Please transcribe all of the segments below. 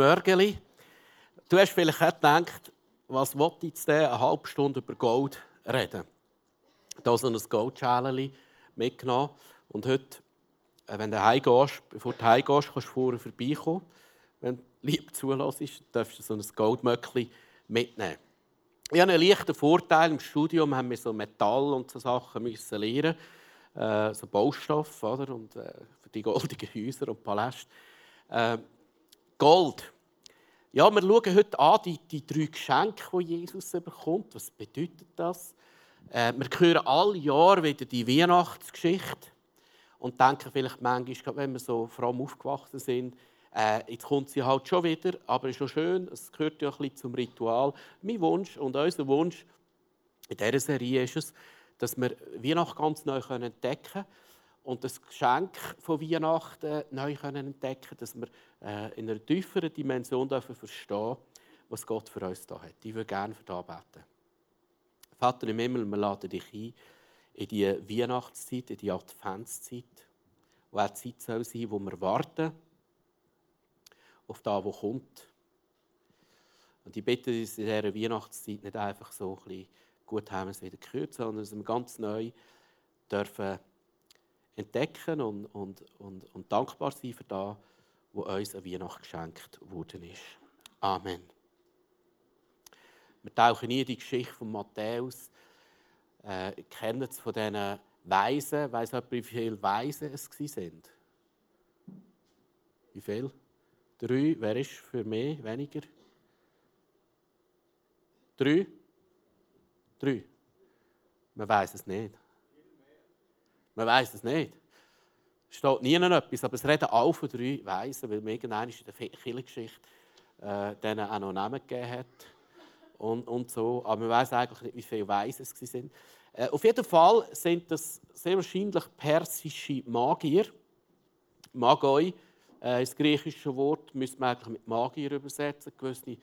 Mörgeli. Du hast vielleicht auch gedacht, was wollte jetzt der eine halbe Stunde über Gold reden? Da so ein Goldschälchen mitgenommen. Und heute, äh, wenn du heimgehst, bevor du heimgehst, kannst du vorher vorbeikommen. Wenn du lieb zulässt, darfst du so ein Goldmöckchen mitnehmen. Ich habe einen leichten Vorteil. Im Studium haben wir so Metall und so Sachen müssen lernen, äh, so Baustoff, oder? Und äh, für die goldigen Häuser und Paläste. Äh, Gold. Ja, wir schauen heute an die, die drei Geschenke, die Jesus bekommt. Was bedeutet das? Äh, wir hören alle Jahre wieder die Weihnachtsgeschichte und denken vielleicht manchmal, wenn wir so fromm aufgewachsen sind, äh, jetzt kommt sie halt schon wieder, aber es ist noch schön, es gehört ja ein bisschen zum Ritual. Mein Wunsch und unser Wunsch in dieser Serie ist es, dass wir Weihnachten ganz neu entdecken können und das Geschenk von Weihnachten neu entdecken können, dass wir äh, in einer tieferen Dimension dürfen verstehen was Gott für uns da hat. Ich würde gerne für das beten. Vater im Himmel, wir laden dich ein in die Weihnachtszeit, in die Adventszeit, wo auch Zeit soll sein, wo wir warten auf das, was kommt. Und ich bitte uns in dieser Weihnachtszeit nicht einfach so ein bisschen gut haben es wieder gehört, sondern dass wir ganz neu dürfen entdecken und, und, und, und dankbar sein für das, was uns an Weihnachten geschenkt worden ist. Amen. Wir tauchen nie die Geschichte von Matthäus. Äh, kennen es von diesen Weisen. Weiss jemand, wie viele Weisen es waren? Wie viele? Drei. Wer ist für mich weniger? Drei? Drei. Man weiß es nicht. Man weiß es nicht. Es steht nie etwas, aber es reden alle von drei Weisen, weil mir irgendwann in der Kirchengeschichte äh, denen auch noch Namen gegeben hat. Und, und so. Aber man weiß eigentlich nicht, wie viele Weisen es sind. Äh, auf jeden Fall sind das sehr wahrscheinlich persische Magier. Magoi äh, das griechische Wort müsste man eigentlich mit Magier übersetzen. Gewisse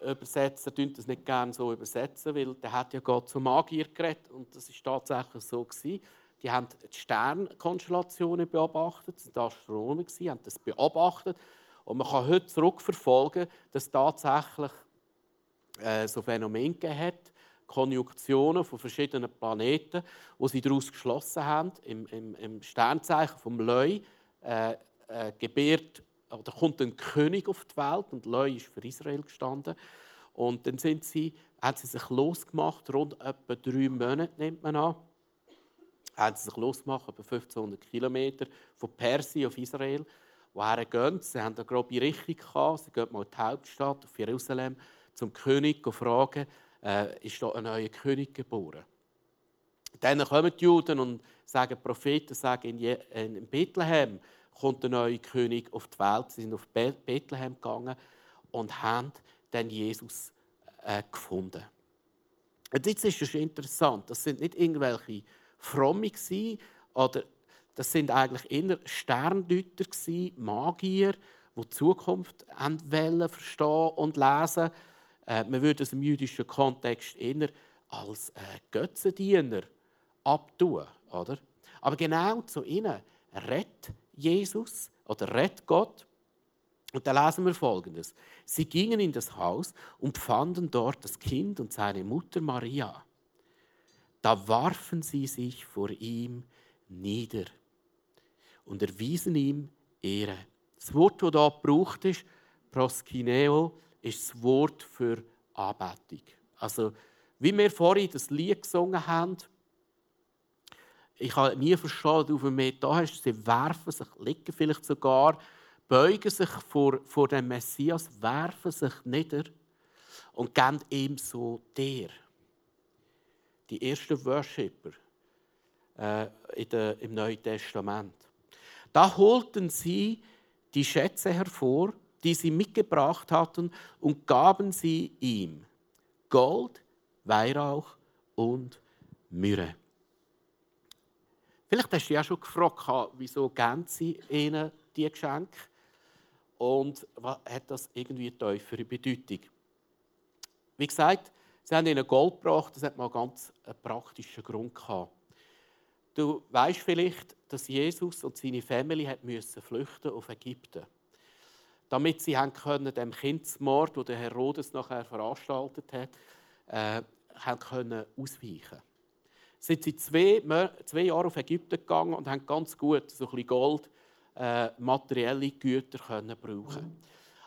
Bibelübersetzer tun das nicht gerne so übersetzen, weil der hat ja Gott zum Magier geredet und das ist tatsächlich so gewesen. Die haben die Sternkonstellationen beobachtet, waren Astronomen, haben das beobachtet und man kann heute zurückverfolgen, dass tatsächlich äh, so Phänomene gegeben Konjunktionen von verschiedenen Planeten, wo sie daraus geschlossen haben, im, im, im Sternzeichen vom Leu, äh, äh, gebiert, oder kommt ein König auf die Welt und Leu ist für Israel gestanden. Und dann sind sie, haben sie sich losgemacht, rund etwa drei Monate nimmt man an, haben sie sich losgemacht, etwa 1500 Kilometer von Persien auf Israel. Woher gehen sie? Sie haben eine grobe Richtung gehabt. Sie gehen mal in die Hauptstadt, auf Jerusalem, zum König fragen, äh, ist da ein neuer König geboren? Dann kommen die Juden und sagen, die Propheten sagen, in Bethlehem kommt der neue König auf die Welt. Sie sind auf Bethlehem gegangen und haben dann Jesus äh, gefunden. Und jetzt ist es interessant, das sind nicht irgendwelche Fromme oder das sind eigentlich eher Sterndeuter Magier, die die Zukunft wollen, verstehen und lesen. Äh, man würde es im jüdischen Kontext eher als äh, Götzendiener abtun, oder? Aber genau zu ihnen redet Jesus oder redet Gott. Und da lesen wir folgendes. Sie gingen in das Haus und fanden dort das Kind und seine Mutter Maria. Da warfen sie sich vor ihm nieder und erwiesen ihm Ehre. Das Wort, das hier gebraucht ist, proskineo, ist das Wort für Anbetung. Also, wie wir vorhin das Lied gesungen haben, ich habe nie verstanden, auf dem da hast, sie werfen sich, liegen vielleicht sogar, beugen sich vor, vor dem Messias, werfen sich nieder und geben ihm so der. Die ersten Worshipper äh, in der, im Neuen Testament. Da holten sie die Schätze hervor, die sie mitgebracht hatten, und gaben sie ihm Gold, Weihrauch und Myrrhe. Vielleicht hast du dich ja schon gefragt, wieso geben sie ihnen diese Geschenke? Und was hat das irgendwie tiefere Bedeutung? Wie gesagt, sie haben ihnen Gold gebracht, das hat mal ganz einen praktischen Grund gehabt. Du weißt vielleicht, dass Jesus und seine Familie flüchten auf Ägypten. damit sie haben können, dem Kindsmord, den Herodes nachher veranstaltet hat, äh, haben können ausweichen. Sind sie zwei, zwei Jahre auf Ägypten gegangen und haben ganz gut so ein bisschen Gold, äh, materielle Güter können brauchen.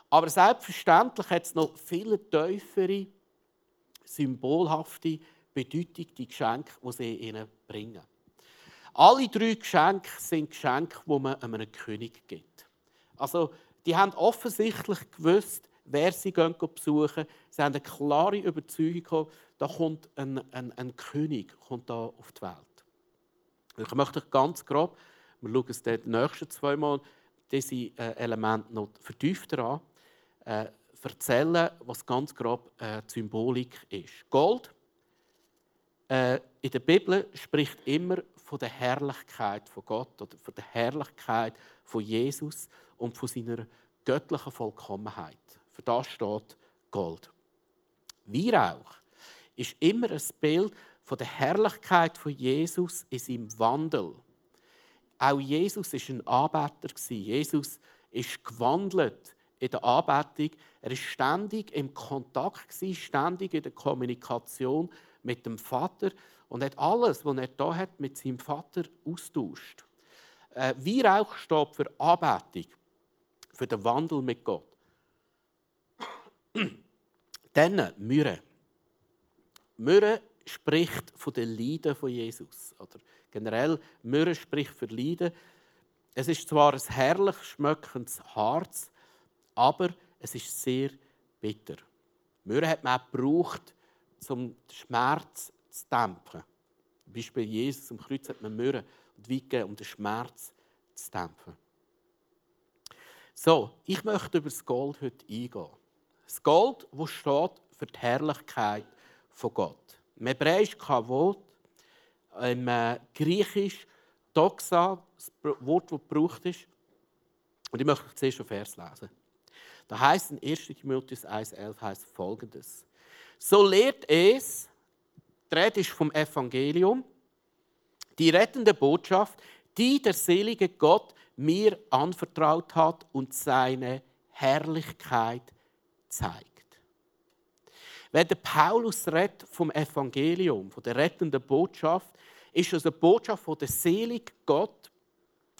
Aber selbstverständlich hat es noch viele tiefere, symbolhafte Bedeutung, die Geschenke, die sie ihnen bringen. Alle drei Geschenke sind Geschenke, die man einem König gibt. Also, die haben offensichtlich gewusst, wer sie gehen besuchen. Sie haben eine klare Überzeugung, da kommt ein, ein, ein König kommt da auf die Welt. Ich möchte ganz grob, wir schauen es die nächsten zwei Mal, diese äh, Elemente noch vertiefter an, äh, erzählen, was ganz grob äh, Symbolik ist. Gold äh, in der Bibel spricht immer von der Herrlichkeit von Gott oder von der Herrlichkeit von Jesus und von seiner göttlichen Vollkommenheit. Für das steht Gold. Weihrauch ist immer ein Bild von der Herrlichkeit von Jesus in seinem Wandel. Auch Jesus ist ein Anbeter Jesus ist gewandelt in der Anbetung. Er ist ständig im Kontakt ständig in der Kommunikation mit dem Vater und hat alles, was er da hat, mit seinem Vater austauscht. Äh, Weihrauch steht für Anbetung, für den Wandel mit Gott. Dann Myrrhe. Myrrhe spricht von den Leiden von Jesus. Oder generell, Myrrhe spricht für Leiden. Es ist zwar ein herrlich schmeckendes Harz, aber es ist sehr bitter. Myrrhe hat man auch gebraucht, um den Schmerz zu dämpfen. Zum Beispiel Jesus am Kreuz hat man Myrrhe und um den Schmerz zu dämpfen. So, ich möchte über das Gold heute eingehen. Das Gold, das steht für die Herrlichkeit von Gott. Im Hebräisch Kavod, im äh, Griechisch Doxa, das Wort, das gebraucht ist. Und ich möchte zuerst einen Vers lesen. Da heißt in 1. Timotheus 1,11 heißt folgendes: So lehrt es, die Rede ist vom Evangelium, die rettende Botschaft, die der selige Gott mir anvertraut hat und seine Herrlichkeit zeigt. Wenn der Paulus redet vom Evangelium, von der rettenden Botschaft, ist es eine Botschaft, die der selige Gott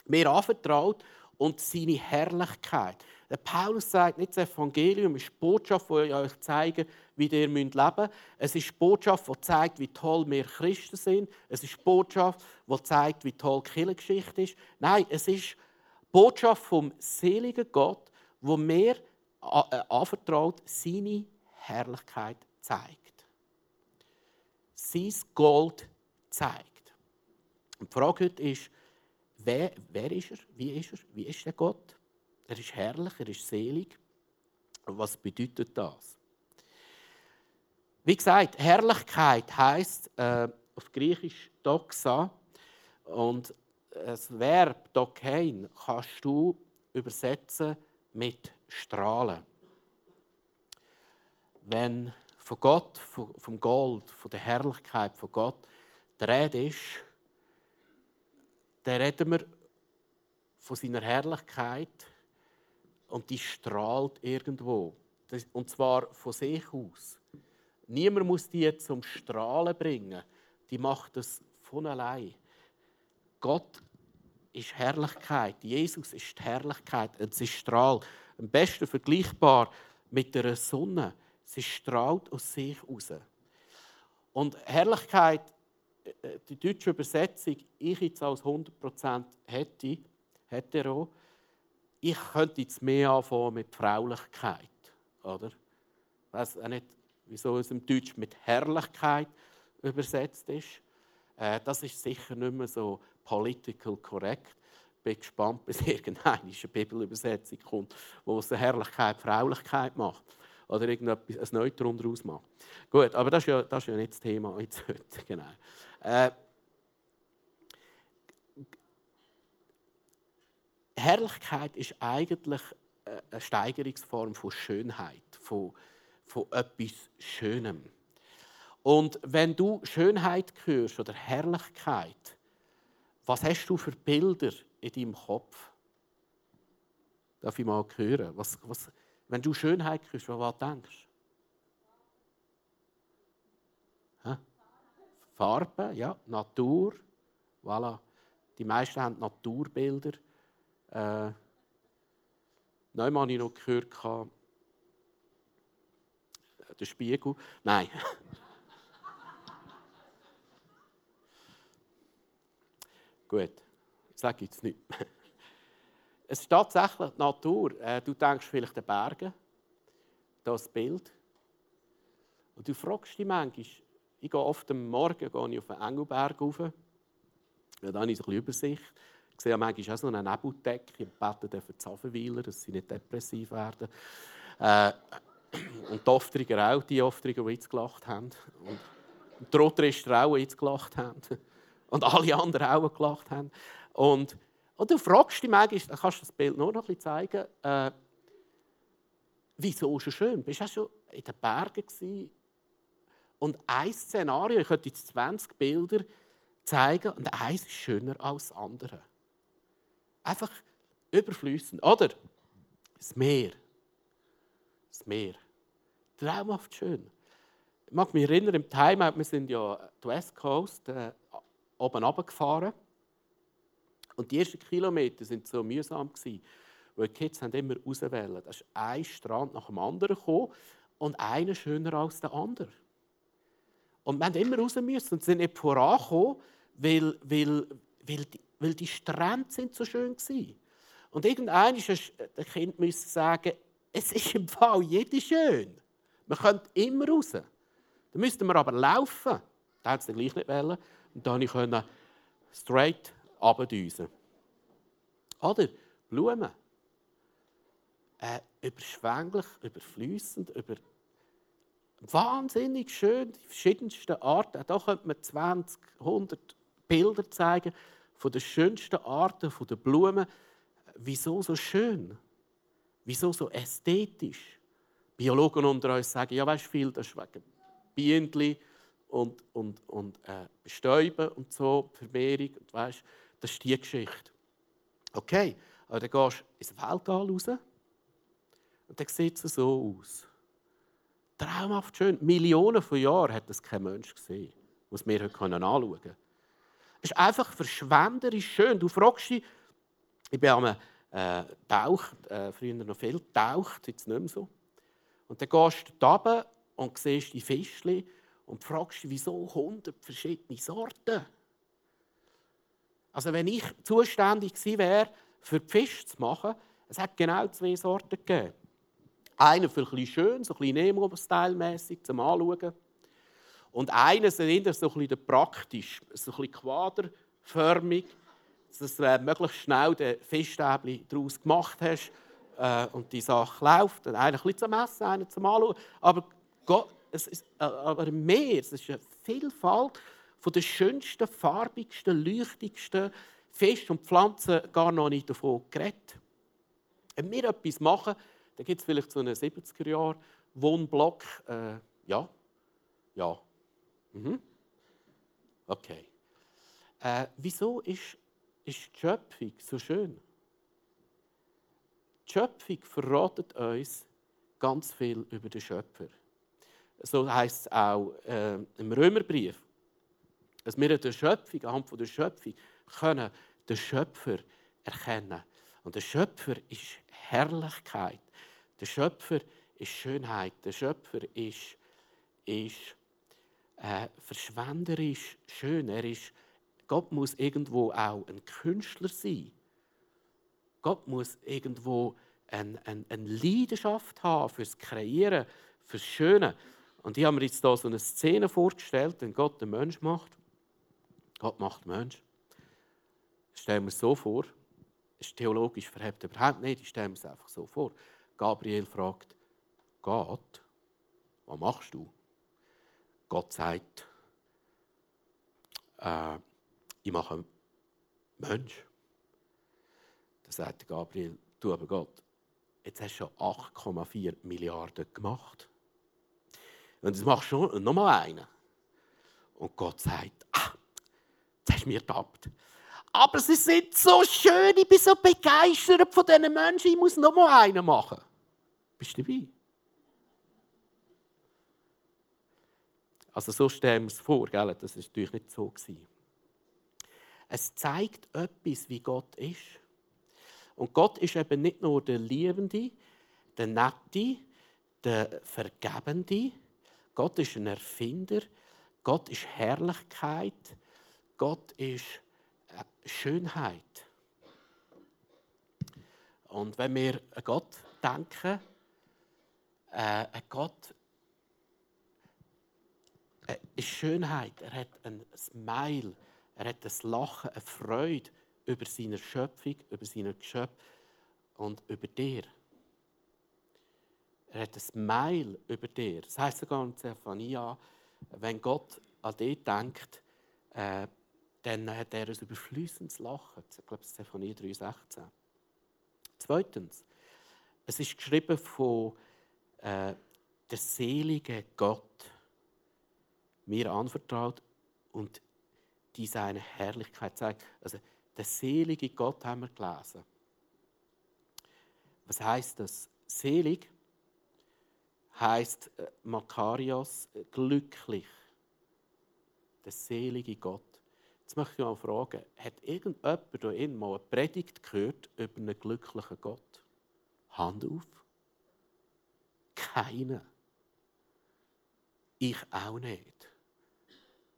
mir anvertraut und seine Herrlichkeit. Der Paulus sagt nicht, das Evangelium ist die Botschaft, die euch zeigt, wie ihr leben müsst. Es ist die Botschaft, die zeigt, wie toll wir Christen sind. Es ist die Botschaft, die zeigt, wie toll die Kirchengeschichte ist. Nein, es ist die Botschaft vom seligen Gott, wo mir anvertraut, seine Herrlichkeit zeigt. Sein Gold zeigt. Und die Frage heute ist, wer, wer ist er? Wie ist er? Wie ist der Gott? Er ist herrlich, er ist selig. was bedeutet das? Wie gesagt, Herrlichkeit heißt äh, auf Griechisch doxa und das Verb dokein kannst du übersetzen mit strahlen. Wenn von Gott, vom Gold, von der Herrlichkeit von Gott die Rede ist, dann reden wir von seiner Herrlichkeit und die strahlt irgendwo. Und zwar von sich aus. Niemand muss die zum Strahlen bringen. Die macht es von allein. Gott ist Herrlichkeit. Jesus ist die Herrlichkeit. Und sie strahlt. Am besten vergleichbar mit der Sonne. Sie strahlt aus sich raus. Und Herrlichkeit, äh, die deutsche Übersetzung, ich jetzt als 100% hätte, auch, ich könnte jetzt mehr anfangen mit Fraulichkeit. Oder? Ich weiß auch nicht, wieso es im Deutsch mit Herrlichkeit übersetzt ist. Äh, das ist sicher nicht mehr so political correct. Bin gespannt, bis irgendeine Bibelübersetzung kommt, wo es Herrlichkeit Fraulichkeit macht. Oder irgendetwas, ein Neutron daraus macht. Gut, aber das ist ja, das ist ja nicht das Thema jetzt heute. Genau. Äh, Herrlichkeit ist eigentlich eine Steigerungsform von Schönheit, von, von etwas Schönem. Und wenn du Schönheit hörst oder Herrlichkeit, was hast du für Bilder in deinem Kopf? Darf ich mal hören? Was, was, wenn du Schönheit kriegst, was denkst du? Farbe, ja, Natur, voilà. Die meisten haben Naturbilder. Äh, Neumann habe ich noch gehört, der Spiegel. Nein. Gut, sage ich jetzt nicht. Es ist tatsächlich die Natur. Äh, du denkst vielleicht an Berge, das Bild. Und du fragst dich manchmal, ich gehe oft am Morgen gehe ich auf den Engelberg rauf. Ja, da habe ich so ein bisschen Übersicht. Ich sehe manchmal auch so eine Nebeldecke. Ich bete für die Safenweiler, dass sie nicht depressiv werden. Äh, und die Oftriger auch, die Oftriger, die jetzt gelacht haben. Und die Rotrister auch jetzt gelacht haben. Und alle anderen auch gelacht haben. Und, und du fragst dich manchmal, dann kannst du das Bild nur noch ein bisschen zeigen, äh, wieso ist es schön? Bist du auch schon in den Bergen gewesen? Und ein Szenario, ich könnte jetzt 20 Bilder zeigen, und eins ist schöner als das andere. Einfach überflüssend. Oder das Meer. Das Meer. Traumhaft schön. Ich mag mich erinnern, im Timeout, wir sind ja die West Coast äh, oben runtergefahren. Und die ersten Kilometer waren so mühsam, gewesen, weil die Kids haben immer auswählen. Da ist ein Strand nach dem anderen gekommen und einer schöner als der andere. Und wir haben immer raus müssen und sind nicht vorangekommen, weil, weil, weil, die, weil die Strände sind so schön waren. Und irgendwann ist das Kind müssen sagen, es ist im Fall jede schön. Man könnte immer raus. Dann müssten wir aber laufen. Das hat es dann gleich nicht wollen. Und dann konnte ich straight runterdüsen. Oder Blumen. Äh, überschwänglich, überflüssend, über wahnsinnig schön, die verschiedensten Arten. Da könnte man 20, 100 Bilder zeigen von den schönsten Arten der Blumen. Wieso so schön? Wieso so ästhetisch? Biologen unter uns sagen, ja, weißt du viel, das ist wegen Bienen und, und, und äh, Bestäuben und so, Vermehrung, und weißt, das ist die Geschichte. Okay, aber dann gehst du ins Weltall raus und dann sieht es so aus. Traumhaft schön. Millionen von Jahren hat das kein Mensch gesehen, was wir heute anschauen können. Es ist einfach verschwenderisch schön. Du fragst dich, ich bin am äh, taucht, äh, früher noch viel taucht, jetzt nicht mehr so. Und dann gehst du runter und siehst die Fischchen und fragst dich, wieso 100 verschiedene Sorten? Also wenn ich zuständig gewesen wäre, für die Fische zu machen, es hat genau zwei Sorten gegeben. Einen für ein bisschen schön, so ein bisschen Nemo-Style-mässig zum Anschauen. Und einen so ein bisschen praktisch, so ein bisschen quaderförmig, dass du möglichst schnell den Fischstäbchen daraus gemacht hast äh, und die Sache läuft. Einen ein zum Essen, einen zum Anschauen. Aber, Gott, es ist, äh, aber mehr, es ist eine Vielfalt von den schönsten, farbigsten, leuchtigsten Fischen und Pflanzen gar noch nicht davon geredet. Wenn wir etwas machen, dann gibt es vielleicht so einen 70er Jahr Wohnblock. Äh, ja, ja. Mhm. Okay. Äh, wieso ist ist die Schöpfung so schön. Die Schöpfung verratet uns ganz viel über den Schöpfer. So heißt es auch äh, im Römerbrief, dass wir der Schöpfung, anhand der Schöpfung, können den Schöpfer erkennen. Und der Schöpfer ist Herrlichkeit. Der Schöpfer ist Schönheit. Der Schöpfer ist, ist äh, verschwenderisch schön. Er ist Gott muss irgendwo auch ein Künstler sein. Gott muss irgendwo eine, eine, eine Leidenschaft haben fürs Kreieren, fürs Schöne. Und ich habe mir jetzt hier so eine Szene vorgestellt, wenn Gott den Mensch macht. Gott macht den Mensch. Stellen wir es so vor. Ist theologisch verhebt überhaupt nicht. Ich stelle mir es einfach so vor. Gabriel fragt, Gott, was machst du? Gott sagt, äh, ich mache einen Mensch. Da sagt Gabriel, du aber Gott, jetzt hast du schon 8,4 Milliarden gemacht. Und jetzt machst du noch mal einen. Und Gott sagt, ah, jetzt hast du mir getappt. Aber sie sind so schön, ich bin so begeistert von diesen Menschen, ich muss noch mal einen machen. Bist du dabei? Also so stellen wir es vor, gell? das war natürlich nicht so. Es zeigt etwas, wie Gott ist. Und Gott ist eben nicht nur der Liebende, der Nette, der Vergebende. Gott ist ein Erfinder. Gott ist Herrlichkeit. Gott ist Schönheit. Und wenn wir an Gott denken, äh, an Gott äh, ist Schönheit. Er hat ein Smile, er hat ein Lachen, eine Freude über seine Schöpfung, über seine Geschöpfe und über dir. Er hat ein Smile über dir. Das heißt sogar in Zephania, wenn Gott an dich denkt, äh, dann hat er ein überflüssendes Lachen. Ich glaube, Zephania 3,16. Zweitens, es ist geschrieben von äh, der selige Gott mir anvertraut und die seine Herrlichkeit zeigt. Also der selige Gott haben wir gelesen. Was heißt das? Selig heißt äh, Makarios äh, glücklich. Der selige Gott. Jetzt möchte ich mal fragen, hat irgendjemand hier innen mal eine Predigt gehört über einen glücklichen Gott? Hand auf. Keiner. Ich auch nicht.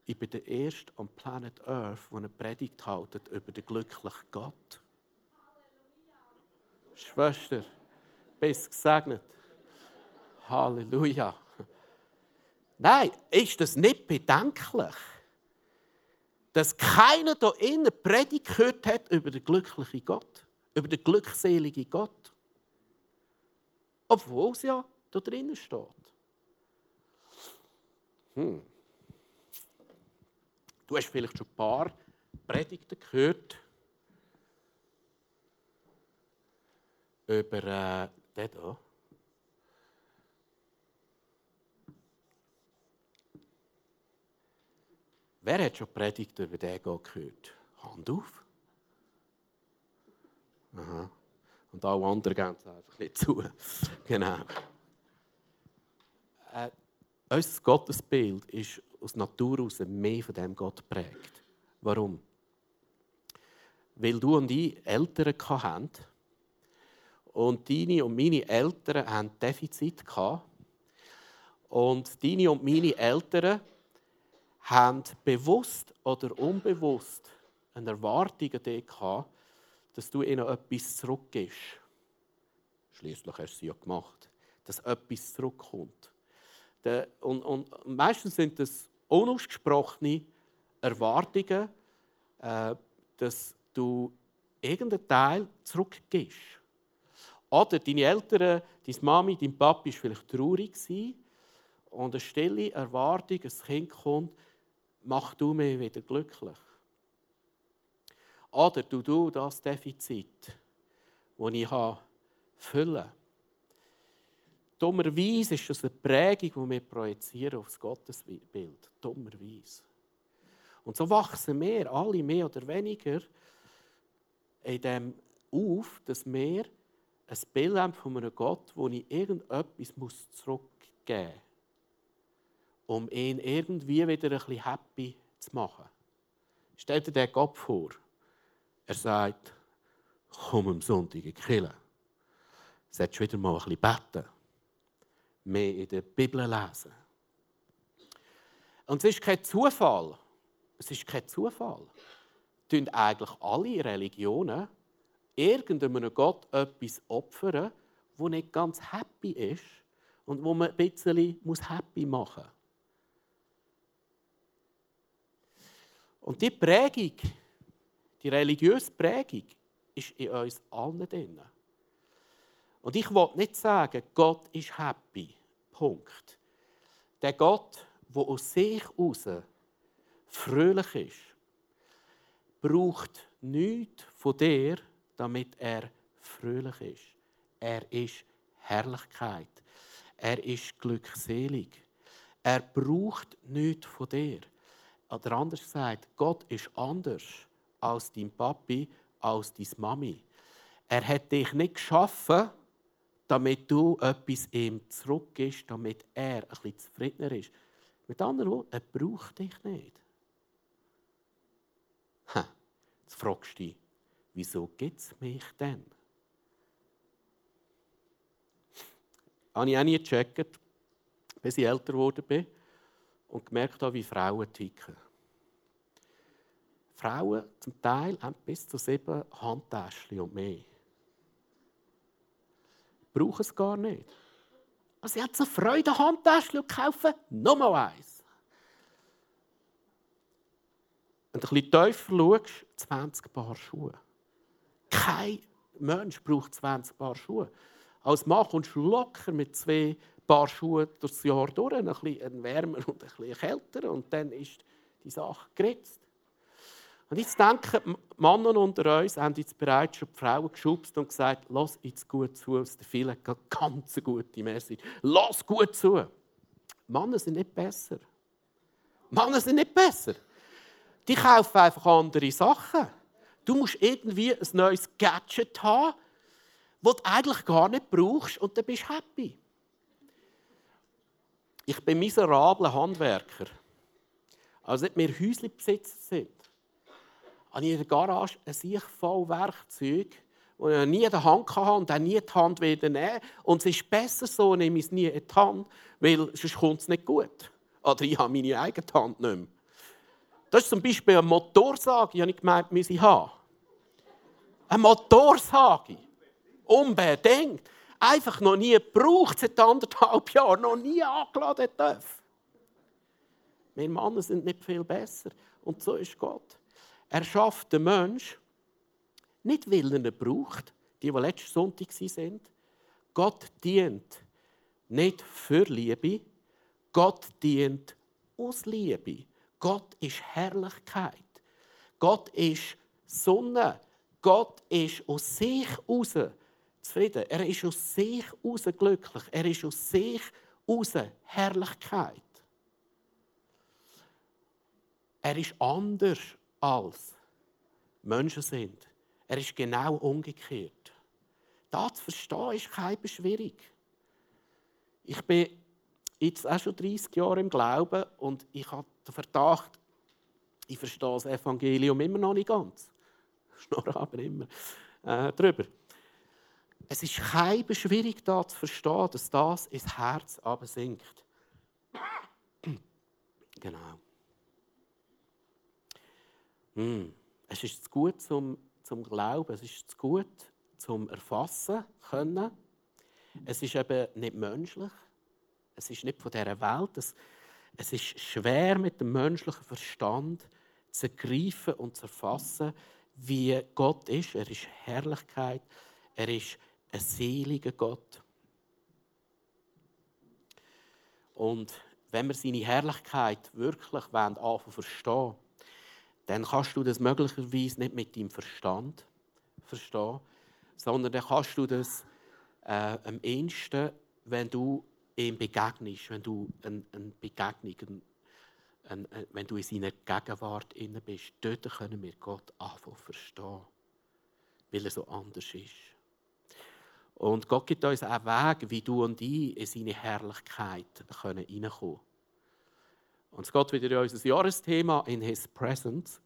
Ich bin der Erste am Planet Earth, der eine Predigt hält über den glücklichen Gott. Schwester, bist gesegnet. Halleluja. Nein, ist das nicht bedenklich? dass keiner da innen Predigt gehört hat über den glücklichen Gott, über den glückseligen Gott. Obwohl es ja da drinnen steht. Hm. Du hast vielleicht schon ein paar Predigten gehört über äh, den hier. Wer hat schon Predigt über den gehört? Hand auf. Aha. Und alle anderen gehen es einfach nicht zu. genau. Äh, unser Gottesbild ist aus Natur aus mehr von dem Gott prägt. Warum? Weil du und ich Eltern hatten. Und deine und meine Eltern hatten Defizit. Und deine und meine Eltern haben bewusst oder unbewusst eine Erwartung an dich gehabt, dass du ihnen etwas zurückgibst. Schließlich hast du sie ja gemacht, dass etwas zurückkommt. Und, und meistens sind das unausgesprochene Erwartungen, äh, dass du irgendeinen Teil zurückgibst. Oder deine Eltern, deine Mami, dein Papi war vielleicht traurig und eine stille Erwartung, ein Kind kommt, mach du mich wieder glücklich. Oder du du das Defizit, das ich habe, füllen. Dummerweise ist das eine Prägung, die wir projizieren auf das Gottesbild. Dummerweise. Und so wachsen wir alle mehr oder weniger in dem auf, dass wir ein Bild haben von einem Gott, wo ich irgendetwas zurückgeben muss um ihn irgendwie wieder ein bisschen happy zu machen. Stell dir den Gott vor. Er sagt, komm am Sonntag in die Kirche. Solltest wieder mal ein bisschen beten. Mehr in der Bibel lesen. Und es ist kein Zufall. Es ist kein Zufall. Tun eigentlich alle Religionen irgendeinem Gott etwas opfern, wo nicht ganz happy ist und wo man ein bisschen happy machen muss. Und die Prägung, die religiöse Prägung, ist in uns allen drin. Und ich will nicht sagen, Gott ist happy. Punkt. Der Gott, der aus sich heraus fröhlich ist, braucht nichts von dir, damit er fröhlich ist. Er ist Herrlichkeit. Er ist glückselig. Er braucht nichts von dir. Oder anders gesagt, Gott ist anders als dein Papi, als deine Mami. Er hat dich nicht geschaffen, damit du etwas ihm zurückgibst, damit er ein bisschen zufriedener ist. Mit anderen Worten, er braucht dich nicht. Ha, jetzt fragst du dich, wieso gibt es mich denn? Habe ich auch nie gecheckt, bis ich älter geworden bin und gemerkt habe, wie Frauen ticken. Frauen zum Teil haben bis zu sieben Handtäschchen und mehr. Brauchen es gar nicht. Aber sie haben so Freude, Handtäschchen und kaufen nochmal eins. Wenn du ein bisschen tiefer schaust, 20 Paar Schuhe. Kein Mensch braucht 20 Paar Schuhe. Als Mann kommst du locker mit zwei Paar Schuhe durchs Jahr durch, ein bisschen wärmer und ein bisschen kälter, und dann ist die Sache geritzt. Und jetzt denken Männer unter uns haben jetzt bereits schon die Frauen geschubst und gesagt, lass jetzt gut zu, aus der vielen ganz gute Message. Lass gut zu. Männer sind nicht besser. Männer sind nicht besser. Die kaufen einfach andere Sachen. Du musst irgendwie ein neues Gadget haben, das du eigentlich gar nicht brauchst und dann bist du happy. Ich bin miserabler Handwerker. Also nicht mehr Häuslebesitzer sind habe ich in der Garage ein sich voll Werkzeug, das ich nie in der Hand hatte und auch nie die Hand wieder nehmen Und es ist besser so, nehme ich es nie in die Hand, weil sonst kommt es nicht gut. Oder ich habe meine eigene Hand nicht mehr. Das ist zum Beispiel eine Motorsage, die ich gemeint, wir sie haben. Eine Motorsage. Unbedingt. Einfach noch nie gebraucht, seit anderthalb Jahren, noch nie angeladen dürfen. Wir Männer sind nicht viel besser. Und so ist Gott. Er schafft den Mensch nicht, weil er ihn braucht, die, die letzten Sonntag sind. Gott dient nicht für Liebe, Gott dient aus Liebe. Gott ist Herrlichkeit. Gott ist Sonne. Gott ist aus sich heraus zufrieden. Er ist aus sich heraus glücklich. Er ist aus sich heraus Herrlichkeit. Er ist anders als Menschen sind. Er ist genau umgekehrt. Das zu verstehen ist kein schwierig. Ich bin jetzt auch schon 30 Jahre im Glauben und ich habe den Verdacht, ich verstehe das Evangelium immer noch nicht ganz. Schnorre aber immer äh, drüber. Es ist kein schwierig, da zu verstehen, dass das ins Herz sinkt. genau. Mm. Es ist zu gut zum, zum Glauben, es ist zu gut zum Erfassen können. Es ist eben nicht menschlich, es ist nicht von dieser Welt. Es, es ist schwer mit dem menschlichen Verstand zu greifen und zu erfassen, wie Gott ist. Er ist Herrlichkeit, er ist ein seliger Gott. Und wenn wir seine Herrlichkeit wirklich anfangen zu verstehen, dann kannst du das möglicherweise nicht mit deinem Verstand verstehen, sondern dann kannst du das äh, am ehesten, wenn du ihm begegnest, wenn du eine, eine Begegnung, ein, ein, wenn du in seiner Gegenwart bist, dort können wir Gott anfangen verstehen, weil er so anders ist. Und Gott gibt uns auch Wege, wie du und ich in seine Herrlichkeit hineinkommen können. Und es geht wieder in unser Jahresthema in His Presence.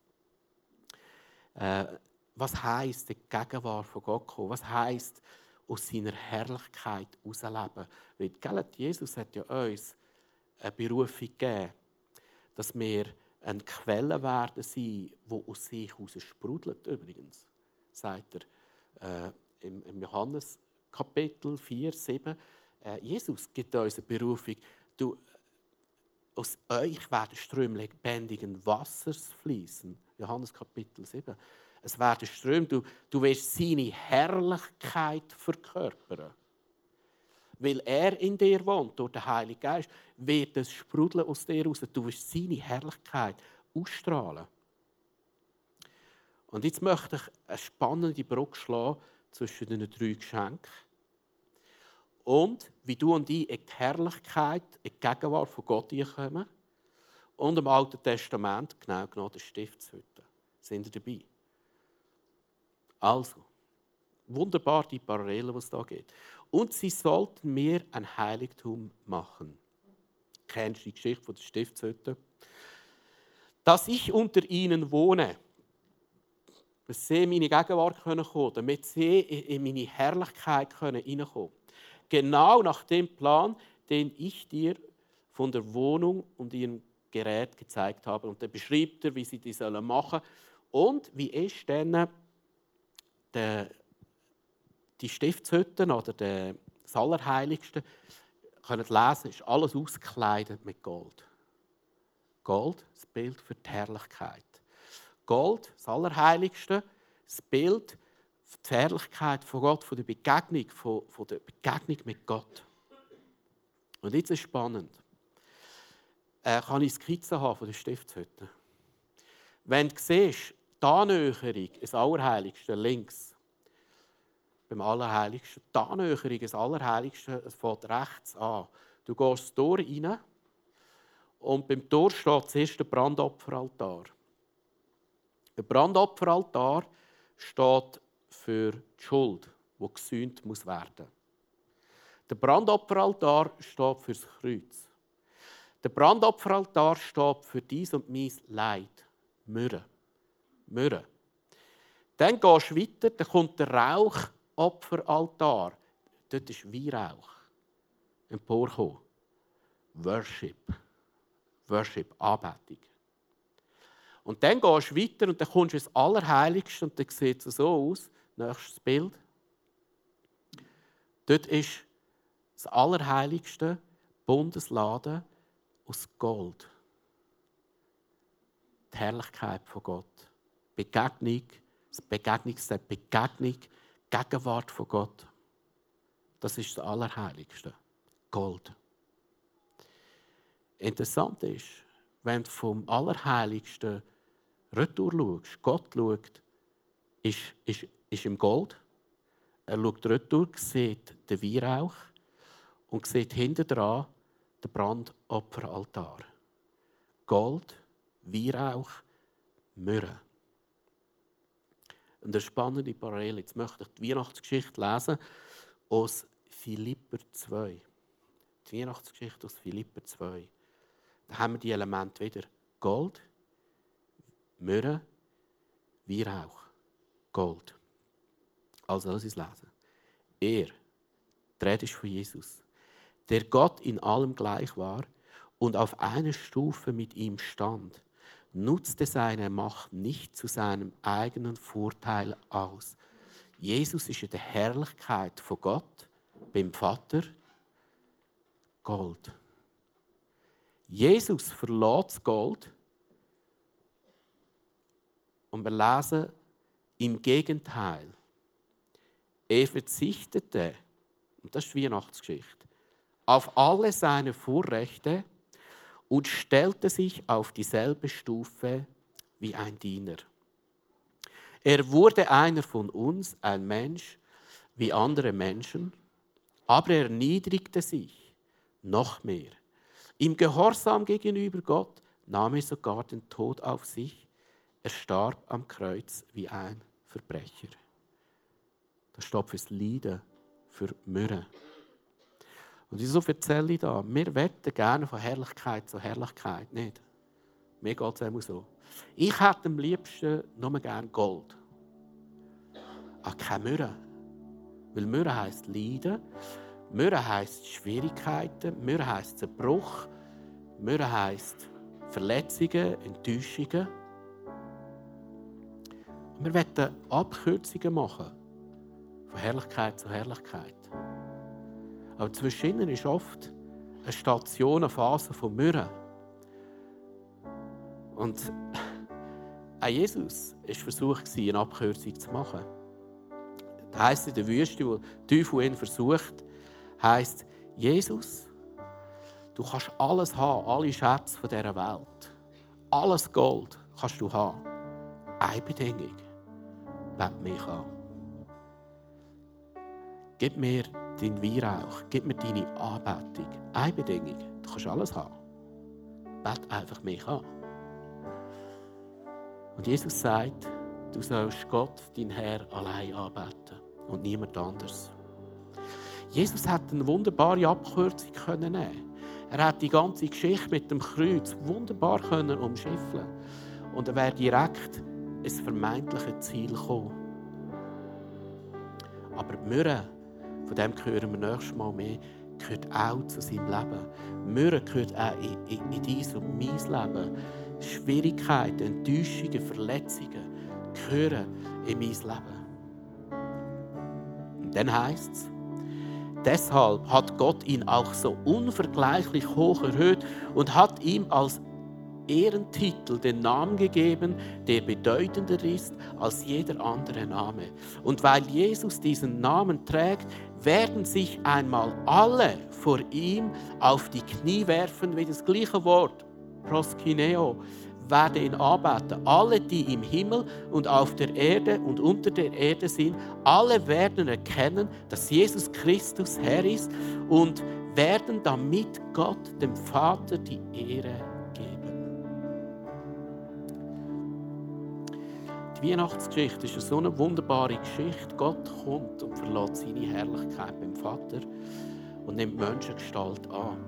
Äh, was heißt die Gegenwart von Gott kommen? Was heißt aus seiner Herrlichkeit ausleben? Weil gell, Jesus hat ja uns eine Berufung gegeben, dass wir eine Quelle werden sein, die aus sich heraus sprudelt übrigens, sagt er äh, im, im Johannes Kapitel 4, 7. Äh, Jesus gibt uns eine Berufung. Du, aus euch werden Ströme lebendigen Wassers fließen. Johannes Kapitel 7. Es werden Ströme, du, du wirst seine Herrlichkeit verkörpern. Weil er in dir wohnt, durch den Heiligen Geist, wird es sprudeln aus dir raus. Du wirst seine Herrlichkeit ausstrahlen. Und jetzt möchte ich eine spannende Brücke schlagen zwischen den drei Geschenken und wie du und ich in die Herrlichkeit, in die Gegenwart von Gott kommen und im Alten Testament, genau genommen der Stiftshütte. Sind ihr dabei? Also, wunderbar die Parallele, was da geht. Und sie sollten mir ein Heiligtum machen. Kennst du die Geschichte von der Stiftshütte? Dass ich unter ihnen wohne, dass sie in meine Gegenwart kommen können, damit sie in meine Herrlichkeit hineinkommen können. Genau nach dem Plan, den ich dir von der Wohnung und ihrem Gerät gezeigt habe. Und dann beschreibt er, wie sie die machen sollen. Und wie ist dann der, die Stiftshütten oder der, das Allerheiligste, können lesen, ist alles ausgekleidet mit Gold. Gold, das Bild für die Herrlichkeit. Gold, das Allerheiligste, das Bild die Herrlichkeit von Gott, von der Begegnung, von, von der Begegnung mit Gott. Und jetzt ist spannend. Äh, kann ich Skizze haben von der Stiftshütte? Wenn du siehst, die Annäherung, das Allerheiligste links, beim Allerheiligsten, die Annäherung, das Allerheiligste, es fängt rechts an. Du gehst das Tor rein und beim Tor steht zuerst der Brandopferaltar. Der Brandopferaltar steht für die Schuld, die gesühnt muss werden. Der Brandopferaltar steht für das Kreuz. Der Brandopferaltar steht für dies und mein Leid, Mürre. Mürre. Dann gehst du weiter, dann kommt der Rauchopferaltar. Dort ist Weihrauch emporgekommen. Worship. Worship, Anbetung. Und dann gehst du weiter und dann kommst du ins Allerheiligste und dann sieht es so aus. Nächstes Bild. Dort ist das Allerheiligste Bundesladen aus Gold. Die Herrlichkeit von Gott. Begegnung, das Begegnungszeit, Begegnung, Gegenwart von Gott. Das ist das Allerheiligste. Gold. Interessant ist, wenn du vom Allerheiligsten retour schaust, Gott schaut, ist, ist, ist im Gold. Er schaut retour, sieht den Weihrauch und sieht hinter dran den Brandopferaltar. Gold, Weihrauch, Myrrhe. Eine spannende Parallele. Jetzt möchte ich die Weihnachtsgeschichte lesen aus Philipper 2. Die Weihnachtsgeschichte aus Philipper 2. Da haben wir die Elemente wieder. Gold, Myrrhe, Weihrauch, Gold. Also lass uns lesen. Er, die Rede ist von Jesus, der Gott in allem gleich war und auf einer Stufe mit ihm stand, nutzte seine Macht nicht zu seinem eigenen Vorteil aus. Jesus ist in der Herrlichkeit von Gott, beim Vater, Gold. Jesus verlässt das Gold und wir lesen im Gegenteil. Er verzichtete, und das ist die Weihnachtsgeschichte, auf alle seine Vorrechte und stellte sich auf dieselbe Stufe wie ein Diener. Er wurde einer von uns, ein Mensch wie andere Menschen, aber er erniedrigte sich noch mehr. Im Gehorsam gegenüber Gott nahm er sogar den Tod auf sich. Er starb am Kreuz wie ein Verbrecher. Das steht fürs Leiden, für Mürre. Und wieso erzähle ich da? Wir wetten gerne von Herrlichkeit zu Herrlichkeit, nicht? Mir geht es immer so. Ich hätte am liebsten nur gerne Gold. Aber keine Mürre. Weil Mürre heisst Leiden. Mürre heisst Schwierigkeiten. Mürre heisst Zerbruch. Mürre heisst Verletzungen, Enttäuschungen. Wir wollen Abkürzungen machen. Von Herrlichkeit zu Herrlichkeit. Aber zwischen ihnen ist oft eine Station, eine Phase von Mürren. Und auch Jesus war versucht, eine Abkürzung zu machen. Das heisst in der Wüste, wo der Teufel ihn versucht, heisst, Jesus, du kannst alles haben, alle Schätze dieser Welt. Alles Gold kannst du haben. Eine Bedingung, wend mich an. Gib mir dein Weihrauch, gib mir deine Anbetung. Eine Bedingung, du kannst alles haben. Bet einfach mich an. Und Jesus sagt, Du sollst Gott, dein Herr, allein anbeten und niemand anders. Jesus hat eine wunderbare Abkürzung können nehmen. Er hat die ganze Geschichte mit dem Kreuz wunderbar können umschiffeln und er wäre direkt ins vermeintliche Ziel gekommen. Aber die Mürre, von dem hören wir nächstes Mal mehr, gehört auch zu seinem Leben. Mürre gehört auch in, in, in dein und mein Leben. Schwierigkeiten, Enttäuschungen, Verletzungen gehören in mein Leben. Und dann heißt es, Deshalb hat Gott ihn auch so unvergleichlich hoch erhöht und hat ihm als Ehrentitel den Namen gegeben, der bedeutender ist als jeder andere Name. Und weil Jesus diesen Namen trägt, werden sich einmal alle vor ihm auf die Knie werfen, wie das gleiche Wort, proskineo, werde ihn anbeten. Alle, die im Himmel und auf der Erde und unter der Erde sind, alle werden erkennen, dass Jesus Christus Herr ist und werden damit Gott, dem Vater, die Ehre Die Weihnachtsgeschichte ist so eine wunderbare Geschichte. Gott kommt und verlässt seine Herrlichkeit beim Vater und nimmt Menschengestalt an.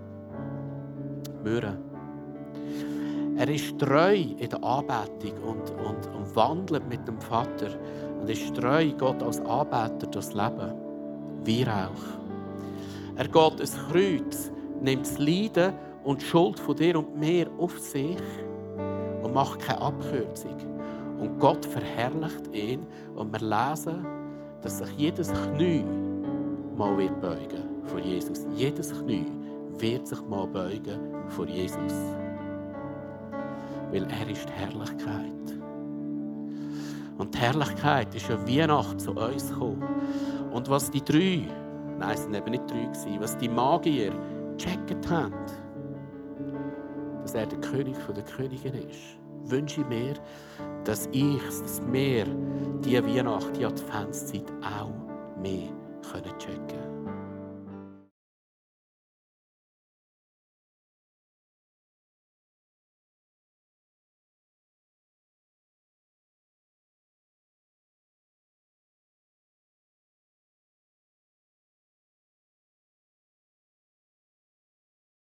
Möhren. Er ist treu in der Anbetung und, und, und wandelt mit dem Vater und ist treu Gott als Anbeter das Leben. Wir auch. Er geht ins Kreuz, nimmt das Leiden und die Schuld von dir und mir auf sich und macht keine Abkürzung. Und Gott verherrlicht ihn und wir lesen, dass sich jedes Knie mal wird beugen vor Jesus. Jedes Knie wird sich mal beugen vor Jesus weil er ist die Herrlichkeit. Und die Herrlichkeit ist ja Weihnacht zu uns gekommen. Und was die drei, nein, es waren eben nicht drei, was die Magier gecheckt haben, dass er der König der Königin ist, wünsche ich mir, dass ich, dass wir diese Weihnacht, die Adventszeit auch mehr checken können.